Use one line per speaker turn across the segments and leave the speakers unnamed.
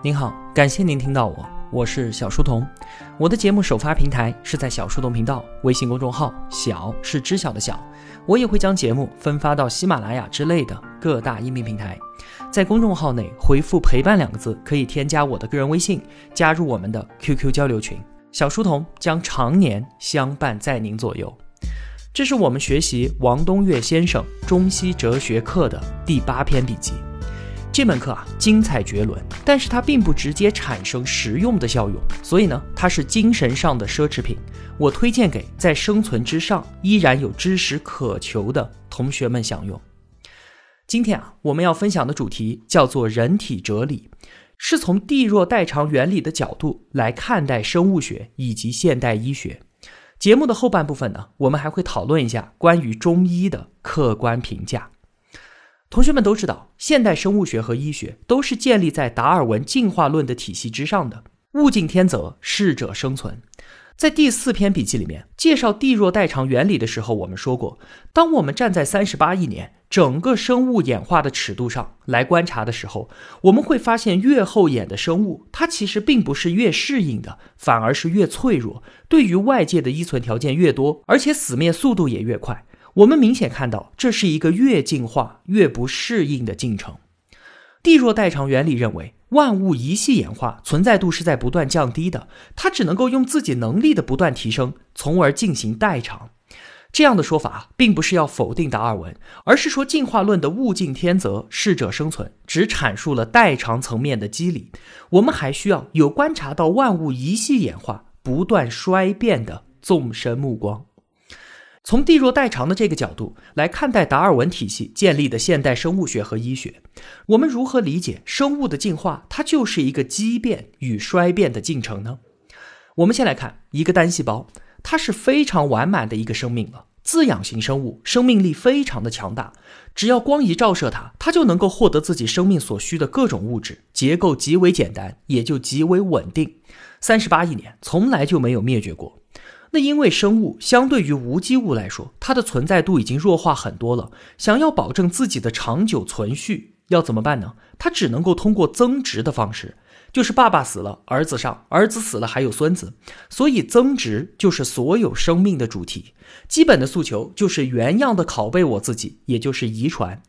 您好，感谢您听到我，我是小书童。我的节目首发平台是在小书童频道微信公众号，小是知晓的小。我也会将节目分发到喜马拉雅之类的各大音频平台。在公众号内回复“陪伴”两个字，可以添加我的个人微信，加入我们的 QQ 交流群。小书童将常年相伴在您左右。这是我们学习王东岳先生中西哲学课的第八篇笔记。这门课啊，精彩绝伦，但是它并不直接产生实用的效用，所以呢，它是精神上的奢侈品。我推荐给在生存之上依然有知识渴求的同学们享用。今天啊，我们要分享的主题叫做人体哲理，是从地弱代偿原理的角度来看待生物学以及现代医学。节目的后半部分呢，我们还会讨论一下关于中医的客观评价。同学们都知道，现代生物学和医学都是建立在达尔文进化论的体系之上的。物竞天择，适者生存。在第四篇笔记里面介绍地弱代偿原理的时候，我们说过，当我们站在三十八亿年整个生物演化的尺度上来观察的时候，我们会发现，越后演的生物，它其实并不是越适应的，反而是越脆弱。对于外界的依存条件越多，而且死灭速度也越快。我们明显看到，这是一个越进化越不适应的进程。地弱代偿原理认为，万物一系演化存在度是在不断降低的，它只能够用自己能力的不断提升，从而进行代偿。这样的说法并不是要否定达尔文，而是说进化论的物竞天择、适者生存只阐述了代偿层面的机理。我们还需要有观察到万物一系演化不断衰变的纵深目光。从地弱代偿的这个角度来看待达尔文体系建立的现代生物学和医学，我们如何理解生物的进化？它就是一个畸变与衰变的进程呢？我们先来看一个单细胞，它是非常完满的一个生命了。自养型生物生命力非常的强大，只要光一照射它，它就能够获得自己生命所需的各种物质，结构极为简单，也就极为稳定。三十八亿年从来就没有灭绝过。那因为生物相对于无机物来说，它的存在度已经弱化很多了。想要保证自己的长久存续，要怎么办呢？它只能够通过增殖的方式，就是爸爸死了，儿子上；儿子死了，还有孙子。所以增殖就是所有生命的主题。基本的诉求就是原样的拷贝我自己，也就是遗传。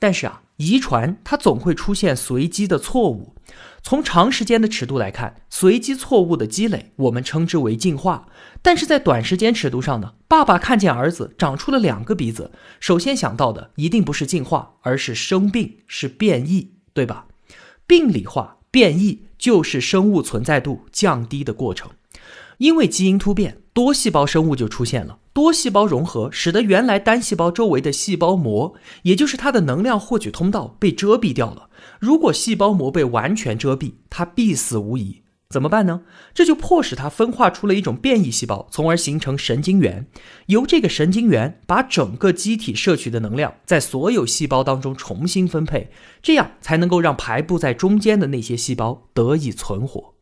但是啊，遗传它总会出现随机的错误。从长时间的尺度来看，随机错误的积累，我们称之为进化。但是在短时间尺度上呢，爸爸看见儿子长出了两个鼻子，首先想到的一定不是进化，而是生病，是变异，对吧？病理化变异就是生物存在度降低的过程，因为基因突变，多细胞生物就出现了。多细胞融合使得原来单细胞周围的细胞膜，也就是它的能量获取通道被遮蔽掉了。如果细胞膜被完全遮蔽，它必死无疑。怎么办呢？这就迫使它分化出了一种变异细胞，从而形成神经元。由这个神经元把整个机体摄取的能量在所有细胞当中重新分配，这样才能够让排布在中间的那些细胞得以存活。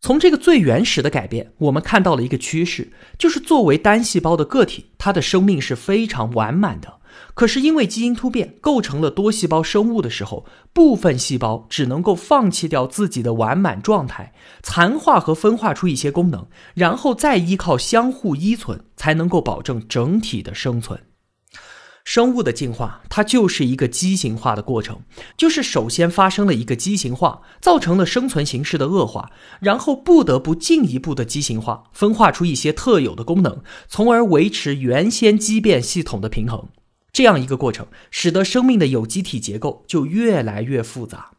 从这个最原始的改变，我们看到了一个趋势，就是作为单细胞的个体，它的生命是非常完满的。可是因为基因突变构成了多细胞生物的时候，部分细胞只能够放弃掉自己的完满状态，残化和分化出一些功能，然后再依靠相互依存，才能够保证整体的生存。生物的进化，它就是一个畸形化的过程，就是首先发生了一个畸形化，造成了生存形式的恶化，然后不得不进一步的畸形化，分化出一些特有的功能，从而维持原先畸变系统的平衡。这样一个过程，使得生命的有机体结构就越来越复杂。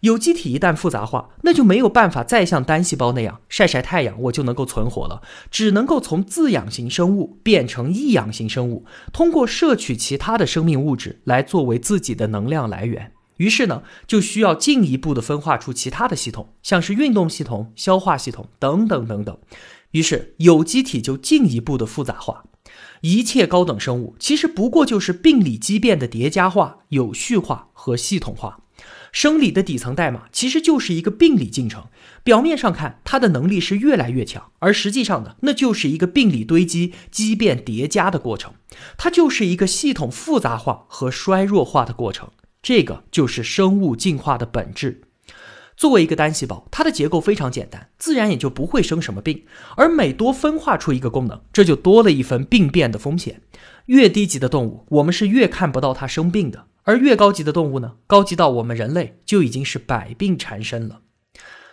有机体一旦复杂化，那就没有办法再像单细胞那样晒晒太阳，我就能够存活了。只能够从自养型生物变成异养型生物，通过摄取其他的生命物质来作为自己的能量来源。于是呢，就需要进一步的分化出其他的系统，像是运动系统、消化系统等等等等。于是有机体就进一步的复杂化。一切高等生物其实不过就是病理畸变的叠加化、有序化和系统化。生理的底层代码其实就是一个病理进程。表面上看，它的能力是越来越强，而实际上呢，那就是一个病理堆积、畸变叠加的过程。它就是一个系统复杂化和衰弱化的过程。这个就是生物进化的本质。作为一个单细胞，它的结构非常简单，自然也就不会生什么病。而每多分化出一个功能，这就多了一分病变的风险。越低级的动物，我们是越看不到它生病的；而越高级的动物呢，高级到我们人类就已经是百病缠身了。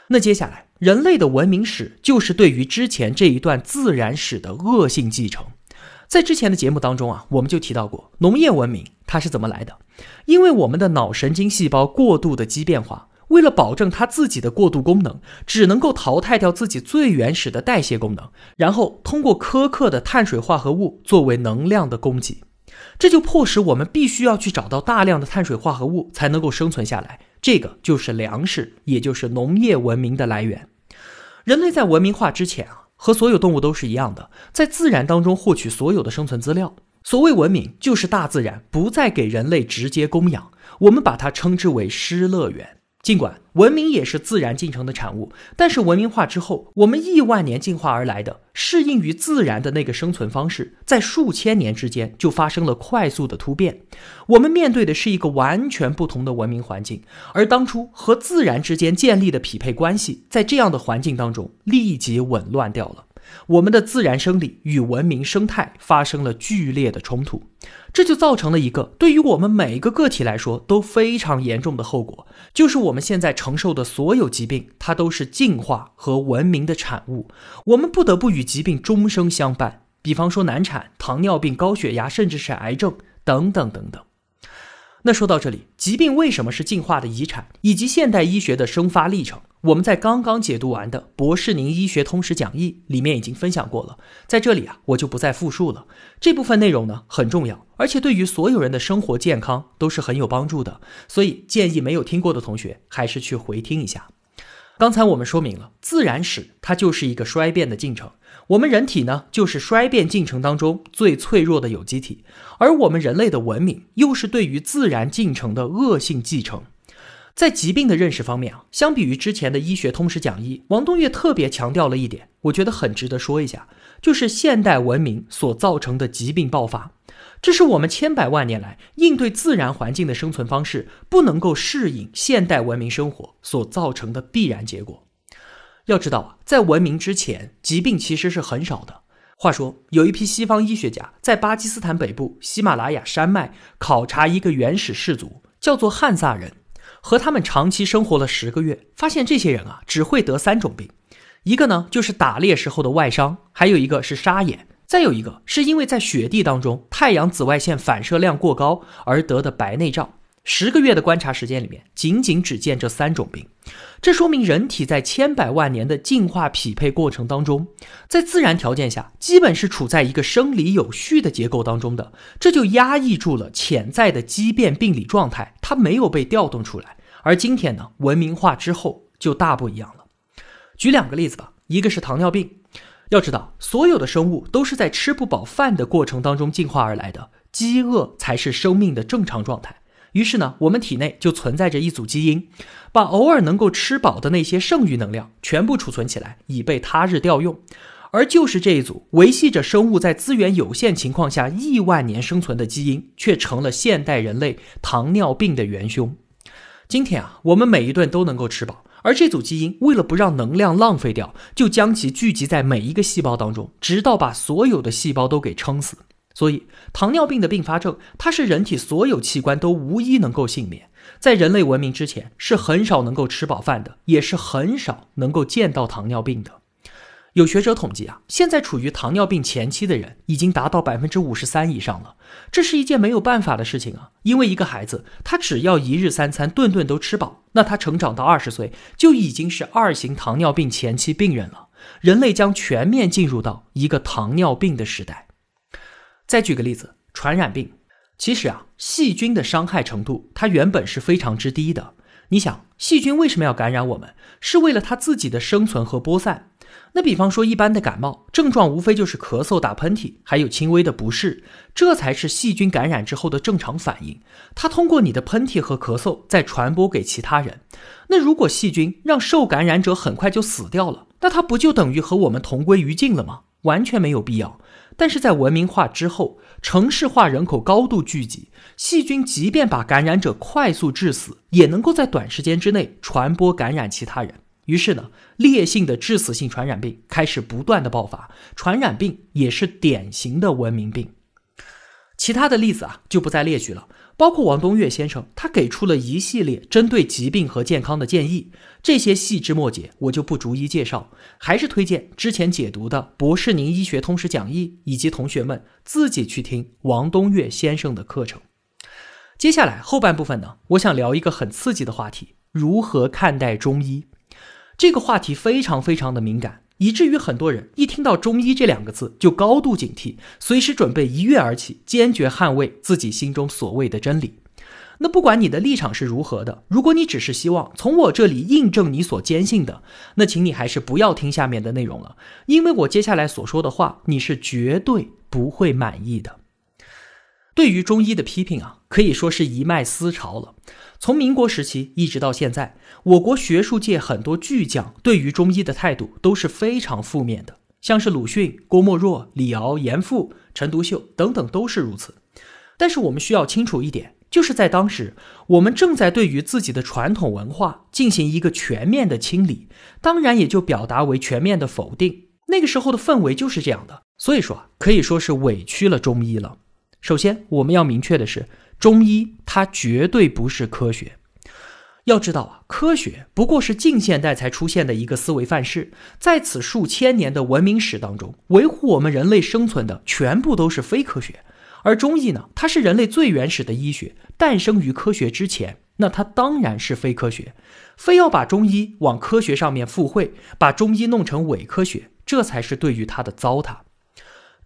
那接下来，人类的文明史就是对于之前这一段自然史的恶性继承。在之前的节目当中啊，我们就提到过农业文明它是怎么来的，因为我们的脑神经细胞过度的畸变化。为了保证它自己的过渡功能，只能够淘汰掉自己最原始的代谢功能，然后通过苛刻的碳水化合物作为能量的供给，这就迫使我们必须要去找到大量的碳水化合物才能够生存下来。这个就是粮食，也就是农业文明的来源。人类在文明化之前啊，和所有动物都是一样的，在自然当中获取所有的生存资料。所谓文明，就是大自然不再给人类直接供养，我们把它称之为失乐园。尽管文明也是自然进程的产物，但是文明化之后，我们亿万年进化而来的适应于自然的那个生存方式，在数千年之间就发生了快速的突变。我们面对的是一个完全不同的文明环境，而当初和自然之间建立的匹配关系，在这样的环境当中立即紊乱掉了。我们的自然生理与文明生态发生了剧烈的冲突，这就造成了一个对于我们每一个个体来说都非常严重的后果，就是我们现在承受的所有疾病，它都是进化和文明的产物。我们不得不与疾病终生相伴，比方说难产、糖尿病、高血压，甚至是癌症等等等等。那说到这里，疾病为什么是进化的遗产，以及现代医学的生发历程，我们在刚刚解读完的《博士宁医学通识讲义》里面已经分享过了，在这里啊，我就不再复述了。这部分内容呢很重要，而且对于所有人的生活健康都是很有帮助的，所以建议没有听过的同学还是去回听一下。刚才我们说明了，自然史它就是一个衰变的进程。我们人体呢，就是衰变进程当中最脆弱的有机体，而我们人类的文明又是对于自然进程的恶性继承。在疾病的认识方面啊，相比于之前的医学通识讲义，王东岳特别强调了一点，我觉得很值得说一下，就是现代文明所造成的疾病爆发，这是我们千百万年来应对自然环境的生存方式不能够适应现代文明生活所造成的必然结果。要知道啊，在文明之前，疾病其实是很少的。话说，有一批西方医学家在巴基斯坦北部喜马拉雅山脉考察一个原始氏族，叫做汉萨人，和他们长期生活了十个月，发现这些人啊只会得三种病，一个呢就是打猎时候的外伤，还有一个是沙眼，再有一个是因为在雪地当中太阳紫外线反射量过高而得的白内障。十个月的观察时间里面，仅仅只见这三种病，这说明人体在千百万年的进化匹配过程当中，在自然条件下，基本是处在一个生理有序的结构当中的，这就压抑住了潜在的畸变病理状态，它没有被调动出来。而今天呢，文明化之后就大不一样了。举两个例子吧，一个是糖尿病，要知道，所有的生物都是在吃不饱饭的过程当中进化而来的，饥饿才是生命的正常状态。于是呢，我们体内就存在着一组基因，把偶尔能够吃饱的那些剩余能量全部储存起来，以备他日调用。而就是这一组维系着生物在资源有限情况下亿万年生存的基因，却成了现代人类糖尿病的元凶。今天啊，我们每一顿都能够吃饱，而这组基因为了不让能量浪费掉，就将其聚集在每一个细胞当中，直到把所有的细胞都给撑死。所以，糖尿病的并发症，它是人体所有器官都无一能够幸免。在人类文明之前，是很少能够吃饱饭的，也是很少能够见到糖尿病的。有学者统计啊，现在处于糖尿病前期的人已经达到百分之五十三以上了。这是一件没有办法的事情啊，因为一个孩子，他只要一日三餐顿顿都吃饱，那他成长到二十岁就已经是二型糖尿病前期病人了。人类将全面进入到一个糖尿病的时代。再举个例子，传染病，其实啊，细菌的伤害程度它原本是非常之低的。你想，细菌为什么要感染我们？是为了它自己的生存和播散。那比方说，一般的感冒症状无非就是咳嗽、打喷嚏，还有轻微的不适，这才是细菌感染之后的正常反应。它通过你的喷嚏和咳嗽再传播给其他人。那如果细菌让受感染者很快就死掉了，那它不就等于和我们同归于尽了吗？完全没有必要。但是在文明化之后，城市化人口高度聚集，细菌即便把感染者快速致死，也能够在短时间之内传播感染其他人。于是呢，烈性的致死性传染病开始不断的爆发，传染病也是典型的文明病。其他的例子啊，就不再列举了。包括王东岳先生，他给出了一系列针对疾病和健康的建议，这些细枝末节我就不逐一介绍，还是推荐之前解读的《博士宁医学通识讲义》，以及同学们自己去听王东岳先生的课程。接下来后半部分呢，我想聊一个很刺激的话题：如何看待中医？这个话题非常非常的敏感。以至于很多人一听到“中医”这两个字就高度警惕，随时准备一跃而起，坚决捍卫自己心中所谓的真理。那不管你的立场是如何的，如果你只是希望从我这里印证你所坚信的，那请你还是不要听下面的内容了，因为我接下来所说的话，你是绝对不会满意的。对于中医的批评啊，可以说是一脉思潮了。从民国时期一直到现在，我国学术界很多巨匠对于中医的态度都是非常负面的，像是鲁迅、郭沫若、李敖、严复、陈独秀等等都是如此。但是我们需要清楚一点，就是在当时，我们正在对于自己的传统文化进行一个全面的清理，当然也就表达为全面的否定。那个时候的氛围就是这样的，所以说可以说是委屈了中医了。首先，我们要明确的是，中医它绝对不是科学。要知道啊，科学不过是近现代才出现的一个思维范式，在此数千年的文明史当中，维护我们人类生存的全部都是非科学。而中医呢，它是人类最原始的医学，诞生于科学之前，那它当然是非科学。非要把中医往科学上面附会，把中医弄成伪科学，这才是对于它的糟蹋。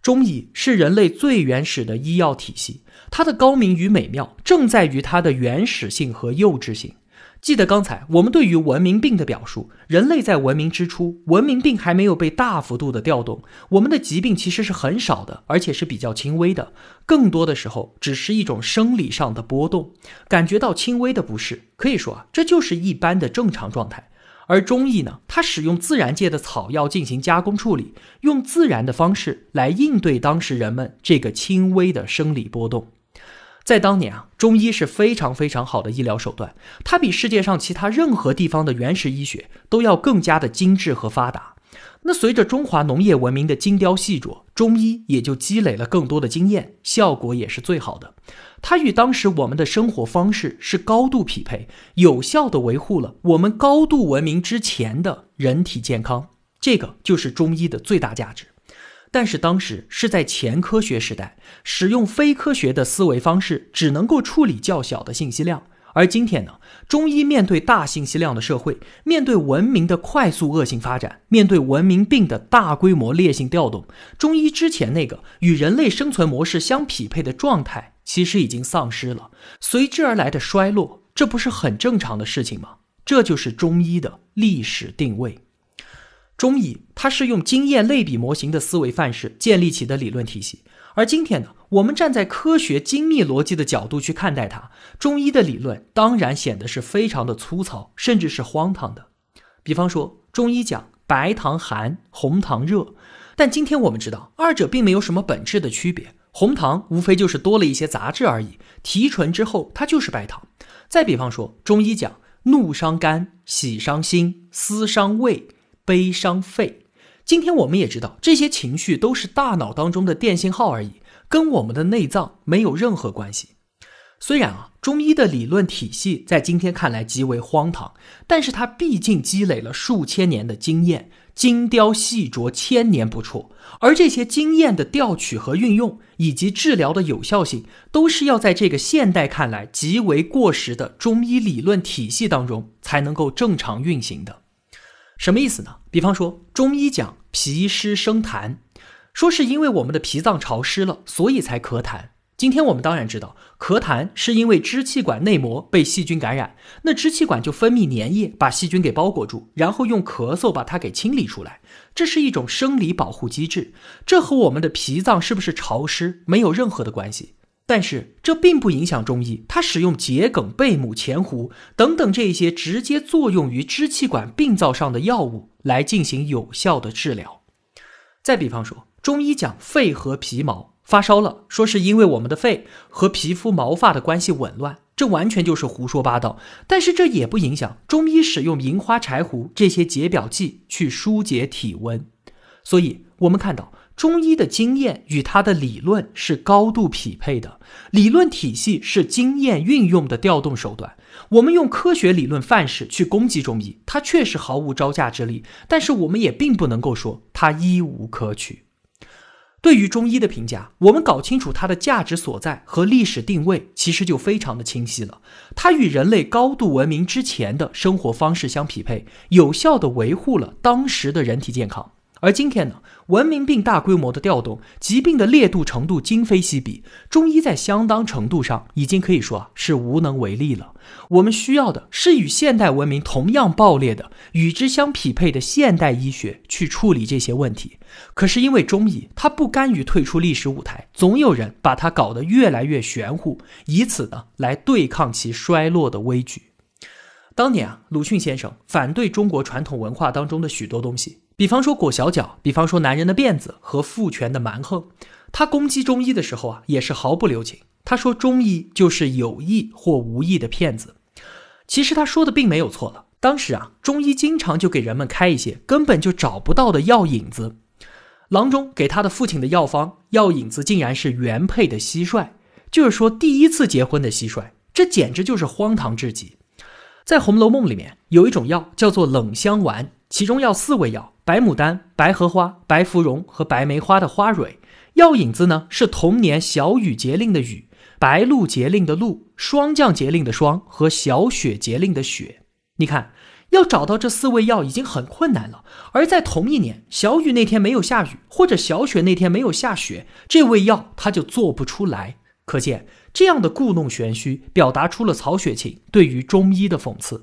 中医是人类最原始的医药体系，它的高明与美妙正在于它的原始性和幼稚性。记得刚才我们对于文明病的表述，人类在文明之初，文明病还没有被大幅度的调动，我们的疾病其实是很少的，而且是比较轻微的，更多的时候只是一种生理上的波动，感觉到轻微的不适，可以说啊，这就是一般的正常状态。而中医呢，它使用自然界的草药进行加工处理，用自然的方式来应对当时人们这个轻微的生理波动。在当年啊，中医是非常非常好的医疗手段，它比世界上其他任何地方的原始医学都要更加的精致和发达。那随着中华农业文明的精雕细琢，中医也就积累了更多的经验，效果也是最好的。它与当时我们的生活方式是高度匹配，有效的维护了我们高度文明之前的人体健康。这个就是中医的最大价值。但是当时是在前科学时代，使用非科学的思维方式，只能够处理较小的信息量。而今天呢，中医面对大信息量的社会，面对文明的快速恶性发展，面对文明病的大规模烈性调动，中医之前那个与人类生存模式相匹配的状态，其实已经丧失了，随之而来的衰落，这不是很正常的事情吗？这就是中医的历史定位。中医它是用经验类比模型的思维范式建立起的理论体系。而今天呢，我们站在科学精密逻辑的角度去看待它，中医的理论当然显得是非常的粗糙，甚至是荒唐的。比方说，中医讲白糖寒，红糖热，但今天我们知道，二者并没有什么本质的区别。红糖无非就是多了一些杂质而已，提纯之后它就是白糖。再比方说，中医讲怒伤肝，喜伤心，思伤胃，悲伤肺。今天我们也知道，这些情绪都是大脑当中的电信号而已，跟我们的内脏没有任何关系。虽然啊，中医的理论体系在今天看来极为荒唐，但是它毕竟积累了数千年的经验，精雕细琢，千年不辍。而这些经验的调取和运用，以及治疗的有效性，都是要在这个现代看来极为过时的中医理论体系当中才能够正常运行的。什么意思呢？比方说，中医讲脾湿生痰，说是因为我们的脾脏潮湿了，所以才咳痰。今天我们当然知道，咳痰是因为支气管内膜被细菌感染，那支气管就分泌粘液把细菌给包裹住，然后用咳嗽把它给清理出来，这是一种生理保护机制。这和我们的脾脏是不是潮湿没有任何的关系。但是这并不影响中医，它使用桔梗、贝母、前胡等等这些直接作用于支气管病灶上的药物来进行有效的治疗。再比方说，中医讲肺和皮毛，发烧了，说是因为我们的肺和皮肤毛发的关系紊乱，这完全就是胡说八道。但是这也不影响中医使用银花柴胡这些解表剂去疏解体温。所以，我们看到中医的经验与它的理论是高度匹配的，理论体系是经验运用的调动手段。我们用科学理论范式去攻击中医，它确实毫无招架之力，但是我们也并不能够说它一无可取。对于中医的评价，我们搞清楚它的价值所在和历史定位，其实就非常的清晰了。它与人类高度文明之前的生活方式相匹配，有效的维护了当时的人体健康。而今天呢，文明病大规模的调动，疾病的烈度程度今非昔比，中医在相当程度上已经可以说啊是无能为力了。我们需要的是与现代文明同样爆裂的、与之相匹配的现代医学去处理这些问题。可是因为中医它不甘于退出历史舞台，总有人把它搞得越来越玄乎，以此呢来对抗其衰落的危局。当年啊，鲁迅先生反对中国传统文化当中的许多东西。比方说裹小脚，比方说男人的辫子和父权的蛮横，他攻击中医的时候啊，也是毫不留情。他说中医就是有意或无意的骗子。其实他说的并没有错了。当时啊，中医经常就给人们开一些根本就找不到的药引子。郎中给他的父亲的药方药引子竟然是原配的蟋蟀，就是说第一次结婚的蟋蟀，这简直就是荒唐至极。在《红楼梦》里面有一种药叫做冷香丸，其中要四味药。白牡丹、白荷花、白芙蓉和白梅花的花蕊，药引子呢是同年小雨节令的雨，白露节令的露，霜降节令的霜和小雪节令的雪。你看，要找到这四味药已经很困难了，而在同一年小雨那天没有下雨，或者小雪那天没有下雪，这味药它就做不出来。可见这样的故弄玄虚，表达出了曹雪芹对于中医的讽刺。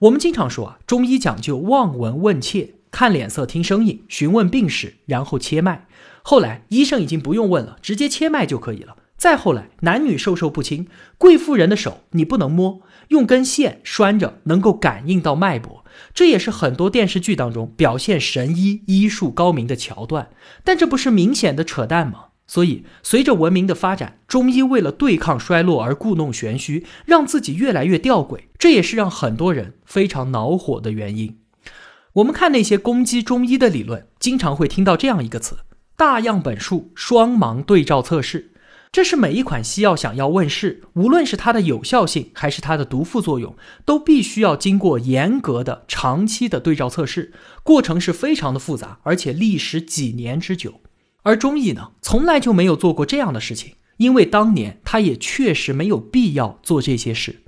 我们经常说啊，中医讲究望闻问切。看脸色，听声音，询问病史，然后切脉。后来医生已经不用问了，直接切脉就可以了。再后来，男女授受不亲，贵妇人的手你不能摸，用根线拴着，能够感应到脉搏。这也是很多电视剧当中表现神医医术高明的桥段。但这不是明显的扯淡吗？所以，随着文明的发展，中医为了对抗衰落而故弄玄虚，让自己越来越吊诡，这也是让很多人非常恼火的原因。我们看那些攻击中医的理论，经常会听到这样一个词：大样本数双盲对照测试。这是每一款西药想要问世，无论是它的有效性还是它的毒副作用，都必须要经过严格的长期的对照测试，过程是非常的复杂，而且历时几年之久。而中医呢，从来就没有做过这样的事情，因为当年他也确实没有必要做这些事。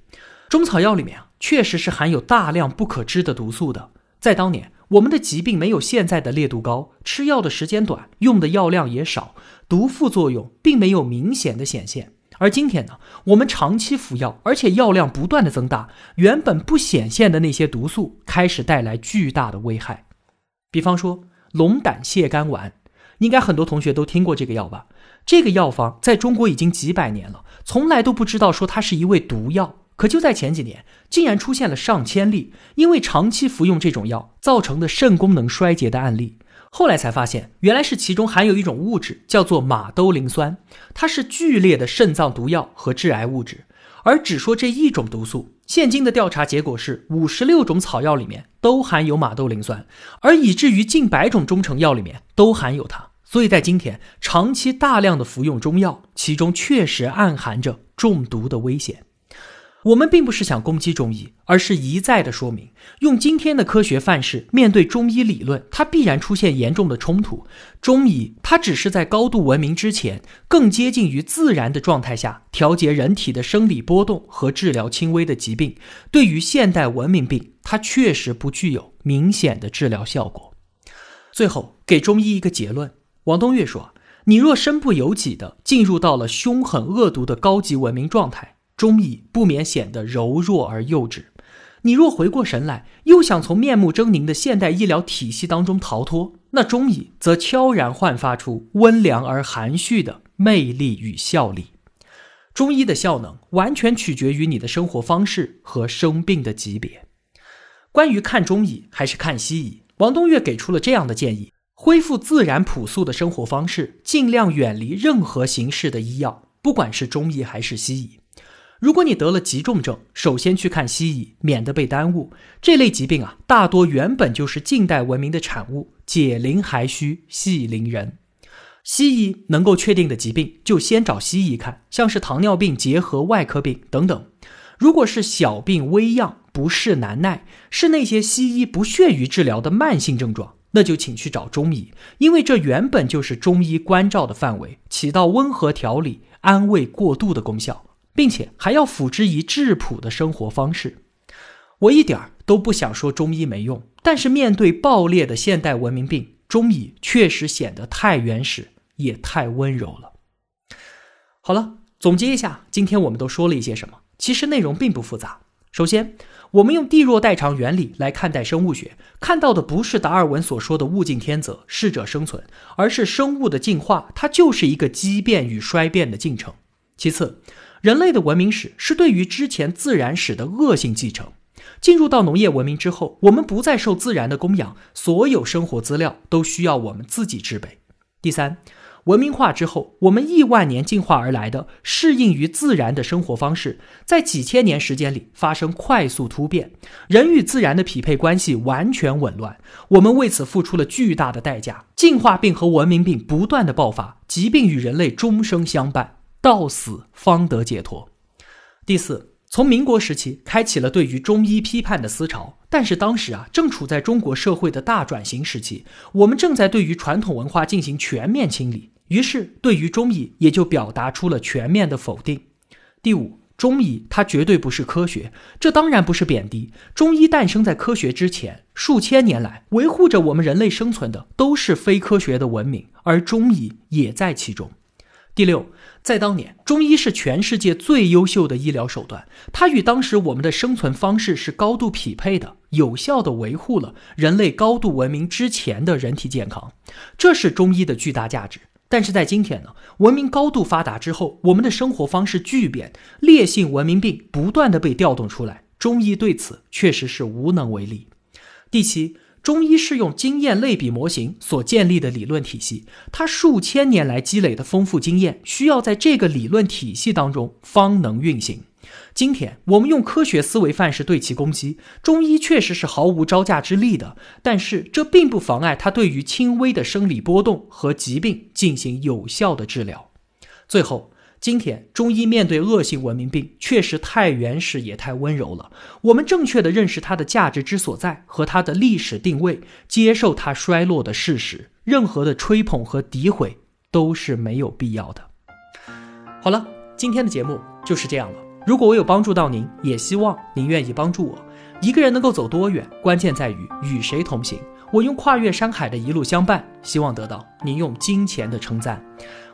中草药里面啊，确实是含有大量不可知的毒素的。在当年，我们的疾病没有现在的烈度高，吃药的时间短，用的药量也少，毒副作用并没有明显的显现。而今天呢，我们长期服药，而且药量不断的增大，原本不显现的那些毒素开始带来巨大的危害。比方说龙胆泻肝丸，应该很多同学都听过这个药吧？这个药方在中国已经几百年了，从来都不知道说它是一味毒药。可就在前几年，竟然出现了上千例因为长期服用这种药造成的肾功能衰竭的案例。后来才发现，原来是其中含有一种物质，叫做马兜铃酸，它是剧烈的肾脏毒药和致癌物质。而只说这一种毒素，现今的调查结果是五十六种草药里面都含有马兜铃酸，而以至于近百种中成药里面都含有它。所以在今天，长期大量的服用中药，其中确实暗含着中毒的危险。我们并不是想攻击中医，而是一再的说明，用今天的科学范式面对中医理论，它必然出现严重的冲突。中医它只是在高度文明之前，更接近于自然的状态下调节人体的生理波动和治疗轻微的疾病。对于现代文明病，它确实不具有明显的治疗效果。最后给中医一个结论：王东岳说，你若身不由己的进入到了凶狠恶毒的高级文明状态。中医不免显得柔弱而幼稚。你若回过神来，又想从面目狰狞的现代医疗体系当中逃脱，那中医则悄然焕发出温良而含蓄的魅力与效力。中医的效能完全取决于你的生活方式和生病的级别。关于看中医还是看西医，王东岳给出了这样的建议：恢复自然朴素的生活方式，尽量远离任何形式的医药，不管是中医还是西医。如果你得了急重症，首先去看西医，免得被耽误。这类疾病啊，大多原本就是近代文明的产物，解铃还须系铃人。西医能够确定的疾病，就先找西医看，像是糖尿病结核外科病等等。如果是小病微恙，不适难耐，是那些西医不屑于治疗的慢性症状。那就请去找中医，因为这原本就是中医关照的范围，起到温和调理、安慰过度的功效，并且还要辅之以质朴的生活方式。我一点儿都不想说中医没用，但是面对爆裂的现代文明病，中医确实显得太原始，也太温柔了。好了，总结一下，今天我们都说了一些什么？其实内容并不复杂。首先。我们用地弱代偿原理来看待生物学，看到的不是达尔文所说的物竞天择、适者生存，而是生物的进化，它就是一个畸变与衰变的进程。其次，人类的文明史是对于之前自然史的恶性继承。进入到农业文明之后，我们不再受自然的供养，所有生活资料都需要我们自己制备。第三。文明化之后，我们亿万年进化而来的适应于自然的生活方式，在几千年时间里发生快速突变，人与自然的匹配关系完全紊乱。我们为此付出了巨大的代价，进化病和文明病不断的爆发，疾病与人类终生相伴，到死方得解脱。第四。从民国时期开启了对于中医批判的思潮，但是当时啊正处在中国社会的大转型时期，我们正在对于传统文化进行全面清理，于是对于中医也就表达出了全面的否定。第五，中医它绝对不是科学，这当然不是贬低。中医诞生在科学之前，数千年来维护着我们人类生存的都是非科学的文明，而中医也在其中。第六。在当年，中医是全世界最优秀的医疗手段，它与当时我们的生存方式是高度匹配的，有效的维护了人类高度文明之前的人体健康，这是中医的巨大价值。但是在今天呢，文明高度发达之后，我们的生活方式巨变，烈性文明病不断的被调动出来，中医对此确实是无能为力。第七。中医是用经验类比模型所建立的理论体系，它数千年来积累的丰富经验，需要在这个理论体系当中方能运行。今天我们用科学思维范式对其攻击，中医确实是毫无招架之力的，但是这并不妨碍它对于轻微的生理波动和疾病进行有效的治疗。最后。今天中医面对恶性文明病，确实太原始也太温柔了。我们正确的认识它的价值之所在和它的历史定位，接受它衰落的事实。任何的吹捧和诋毁都是没有必要的。好了，今天的节目就是这样了。如果我有帮助到您，也希望您愿意帮助我。一个人能够走多远，关键在于与谁同行。我用跨越山海的一路相伴，希望得到您用金钱的称赞。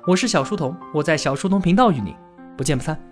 我是小书童，我在小书童频道与你不见不散。